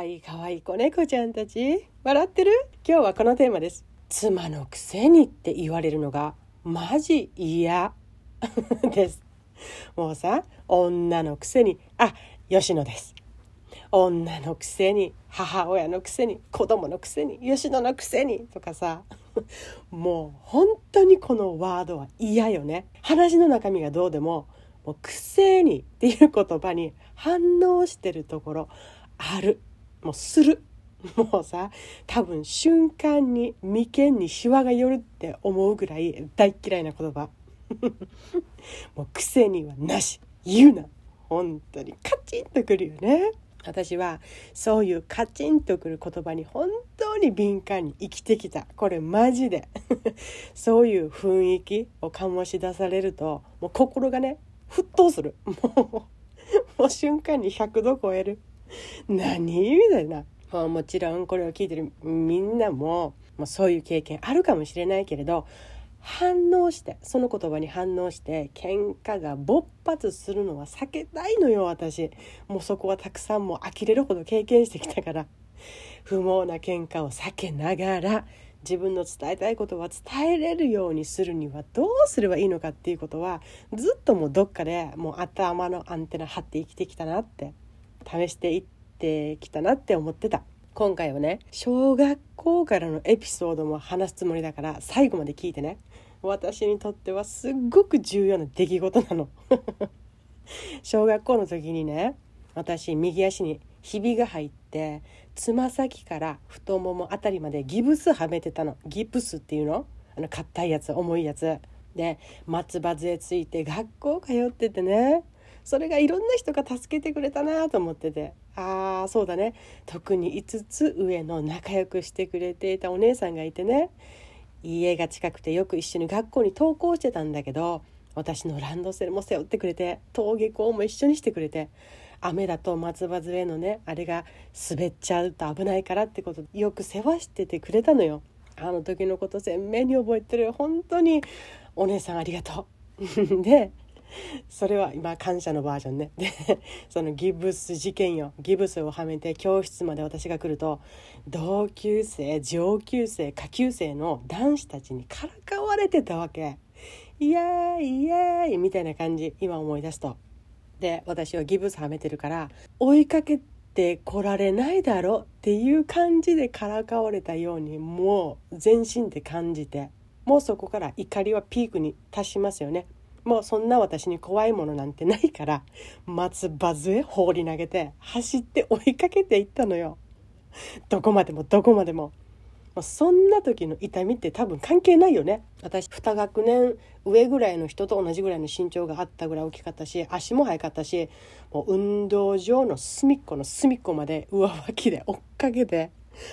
わいいかわいい子猫ちゃんたち。笑ってる？今日はこのテーマです。妻のくせにって言われるのがマジ嫌。です。もうさ女のくせに。あ吉野です。女のくせに母親のくせに子供のくせに吉野のくせに。とかさ。もう本当にこのワードは嫌よね。話の中身がどうでももうくせにっていう言葉に反応してるところある。もうする。もうさ多分瞬間に眉間にシワが寄るって思うぐらい大嫌いな言葉。もう癖にはなし。言うな。本当に。カチンとくるよね。私はそういうカチンとくる言葉に本当に敏感に生きてきた。これマジで。そういう雰囲気を醸し出されるともう心がね沸騰する。もうもう瞬間に100度超える。何みたいな。ももちろんこれを聞いてるみんなももうそういう経験あるかもしれないけれど反応してその言葉に反応して喧嘩が勃発するのは避けたいのよ私。もうそこはたくさんもう呆れるほど経験してきたから。不毛な喧嘩を避けながら自分の伝えたいことは伝えれるようにするにはどうすればいいのかっていうことはずっともうどっかでもう頭のアンテナ張って生きてきたなって。試していってきたなって思ってた。今回はね小学校からのエピソードも話すつもりだから最後まで聞いてね。私にとってはすっごく重要な出来事なの。小学校の時にね私右足にひびが入ってつま先から太ももあたりまでギブスはめてたの。ギプスっていうの？あの硬いやつ重いやつ。で松葉杖ついて学校通っててね。それがいろんな人が助けてくれたなと思ってて。ああそうだね。特に5つ上の仲良くしてくれていたお姉さんがいてね。家が近くてよく一緒に学校に登校してたんだけど私のランドセルも背負ってくれて登下校も一緒にしてくれて雨だと松葉杖のねあれが滑っちゃうと危ないからってことよく世話しててくれたのよ。あの時のこと鮮明に覚えてる。本当にお姉さんありがとう。で それは今感謝のバージョンね。で そのギブス事件よ。ギブスをはめて教室まで私が来ると同級生上級生下級生の男子たちにからかわれてたわけ。イエーイイエーイみたいな感じ今思い出すと。で私はギブスはめてるから追いかけて来られないだろっていう感じでからかわれたようにもう全身で感じてもうそこから怒りはピークに達しますよね。もうそんな私に怖いものなんてないから松葉杖放り投げて走って追いかけていったのよ。どこまでもどこまでも。もうそんな時の痛みって多分関係ないよね。私2学年上ぐらいの人と同じぐらいの身長があったぐらい大きかったし足も速かったしもう運動場の隅っこの隅っこまで上履きで追っかけて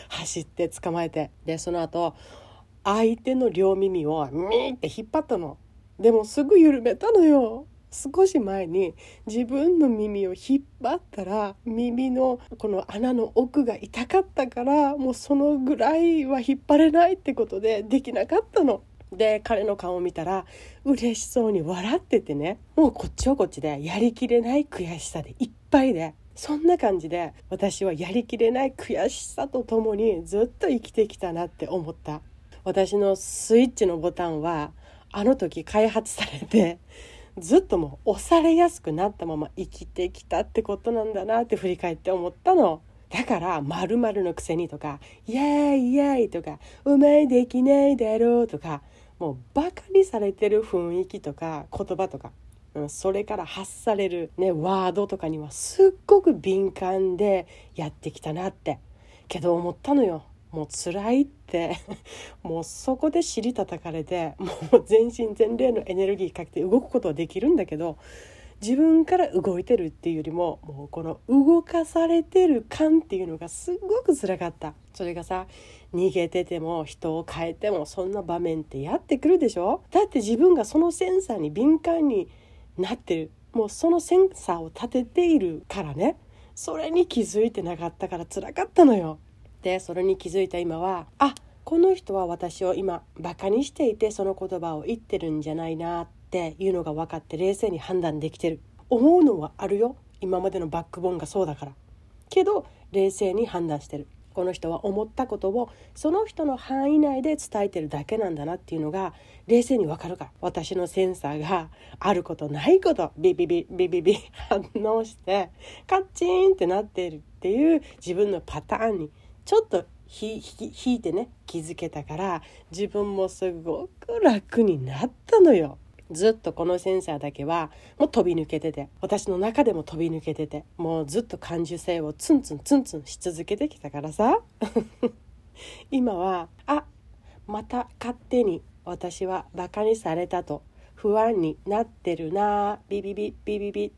走って捕まえて。でその後相手の両耳をミーって引っ張ったの。でもすぐ緩めたのよ。少し前に自分の耳を引っ張ったら耳のこの穴の奥が痛かったからもうそのぐらいは引っ張れないってことでできなかったの。で彼の顔を見たら嬉しそうに笑っててね。もうこっちはこっちでやりきれない悔しさでいっぱいで。そんな感じで私はやりきれない悔しさとともにずっと生きてきたなって思った。私のスイッチのボタンはあの時開発されてずっともう押されやすくなったまま生きてきたってことなんだなって振り返って思ったの。だから「まるのくせに」とか「イエーイイエーイ」とか「うまいできないだろう」とかもうバカにされてる雰囲気とか言葉とか、うん、それから発される、ね、ワードとかにはすっごく敏感でやってきたなってけど思ったのよ。もう辛いって。もうそこで尻叩かれてもう全身全霊のエネルギーかけて動くことはできるんだけど自分から動いてるっていうよりももうこの動かされてる感っていうのがすごく辛かった。それがさ逃げてても人を変えてもそんな場面ってやってくるでしょ？だって自分がそのセンサーに敏感になってる。もうそのセンサーを立てているからね。それに気づいてなかったから辛かったのよ。ってそれに気づいた今はあこの人は私を今バカにしていてその言葉を言ってるんじゃないなっていうのが分かって冷静に判断できてる。思うのはあるよ。今までのバックボーンがそうだから。けど冷静に判断してる。この人は思ったことをその人の範囲内で伝えてるだけなんだなっていうのが冷静にわかるから。私のセンサーがあることないことビビビビビビ反応してカッチンってなってるっていう自分のパターンにちょっと引いてね気づけたから自分もすごく楽になったのよ。ずっとこのセンサーだけはもう飛び抜けてて私の中でも飛び抜けててもうずっと感受性をツンツンツンツンし続けてきたからさ 今はあまた勝手に私はバカにされたと不安になってるなビビビビビビっ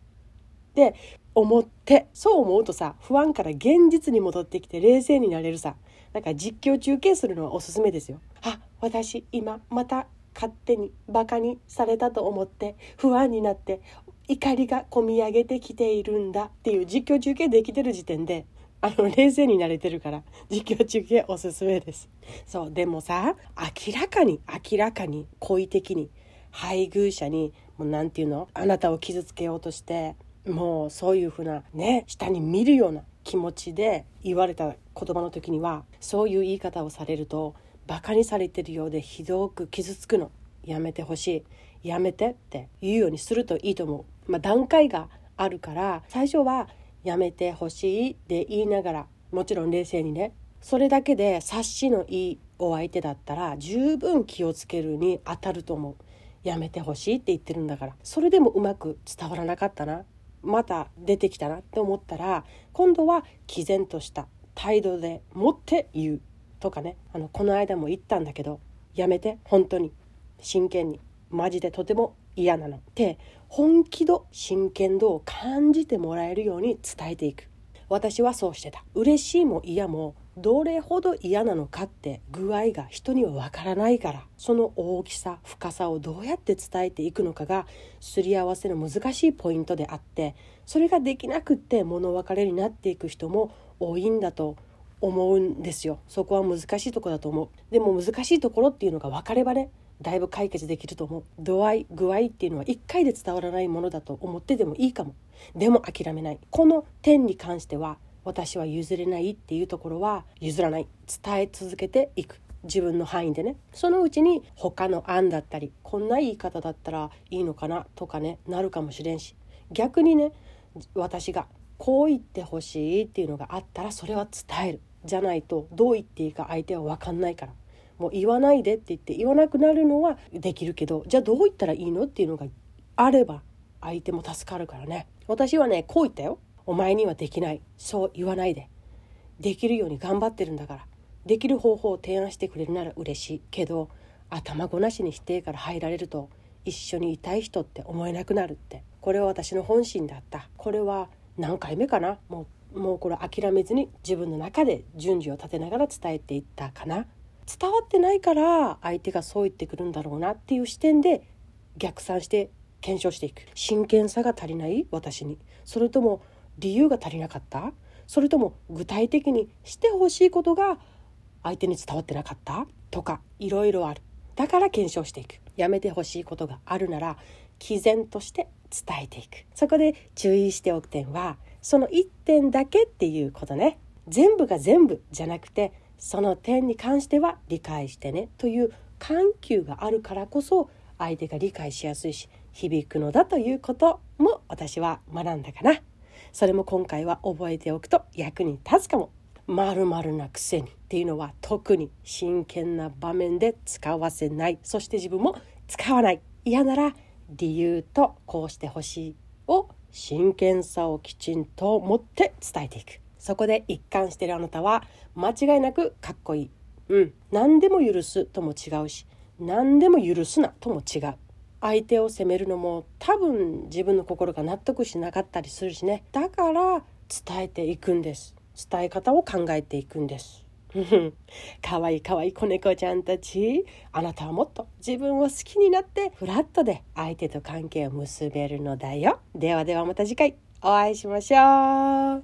て思ってそう思うとさ不安から現実に戻ってきて冷静になれるさ。だか実況中継するのはおすすめですよ。あ私今また勝手にバカにされたと思って不安になって怒りがこみ上げてきているんだっていう実況中継できてる時点であの冷静になれてるから実況中継おすすめです。そうでもさ明らかに明らかに好意的に配偶者にもう何て言うの？あなたを傷つけようとしてもうそういうふうなね下に見るような気持ちで言われた言葉の時にはそういう言い方をされるとバカにされてるようでひどく傷つくのやめてほしい。やめてって言うようにするといいと思う、まあ、段階があるから最初はやめてほしいって言いながらもちろん冷静にね。それだけで察しのいいお相手だったら十分気をつけるに当たると思う。やめてほしいって言ってるんだから。それでもうまく伝わらなかったな。また出てきたなって思ったら今度は毅然とした態度でもって言うとかね。あのこの間も言ったんだけどやめて本当に。真剣に。マジでとても嫌なの。って本気度真剣度を感じてもらえるように伝えていく。私はそうしてた。嬉しいも嫌もどれほど嫌なのかって具合が人にはわからないから。その大きさ深さをどうやって伝えていくのかがすり合わせの難しいポイントであってそれができなくって物別れになっていく人も多いんだと思うんですよ。そこは難しいとこだと思う。でも難しいところっていうのが分かればねだいぶ解決できると思う。度合い具合っていうのは1回で伝わらないものだと思ってでもいいかも。でも諦めない。この点に関しては私は譲れないっていうところは譲らない。伝え続けていく。自分の範囲でね。そのうちに他の案だったりこんな言い方だったらいいのかなとかねなるかもしれんし。逆にね私がこう言ってほしいっていうのがあったらそれは伝える。じゃないとどう言っていいか相手は分かんないから。もう言わないでって言って言わなくなるのはできるけどじゃあどう言ったらいいのっていうのがあれば相手も助かるからね。私はねこう言ったよ。お前にはできない。そう言わないで。できるように頑張ってるんだから。できる方法を提案してくれるなら嬉しいけど頭ごなしに否定から入られると一緒にいたい人って思えなくなるって。これは私の本心だった。これは何回目かな？もうもうこれ諦めずに自分の中で順序を立てながら伝えていったかな。伝わってないから相手がそう言ってくるんだろうなっていう視点で逆算して検証していく。真剣さが足りない？私に。それとも理由が足りなかった？それとも具体的にしてほしいことが相手に伝わってなかった？とかいろいろある。だから検証していく。やめてほしいことがあるなら毅然として伝えていく。そこで注意しておく点はその1点だけっていうことね。全部が全部じゃなくてその点に関しては理解してねという緩急があるからこそ相手が理解しやすいし響くのだということも私は学んだかな。それも今回は覚えておくと役に立つかも。まるなくせにっていうのは特に真剣な場面で使わせない。そして自分も使わない。嫌なら理由とこうしてほしいを真剣さをきちんと持って伝えていく。そこで一貫してるあなたは間違いなくかっこいい。うん。何でも許すとも違うし。何でも許すなとも違う。相手を責めるのも多分自分の心が納得しなかったりするしね。だから伝えていくんです。伝え方を考えていくんです。かわいいかわいい子猫ちゃんたち。あなたはもっと。自分を好きになってフラットで相手と関係を結べるのだよ。ではではまた次回。お会いしましょう。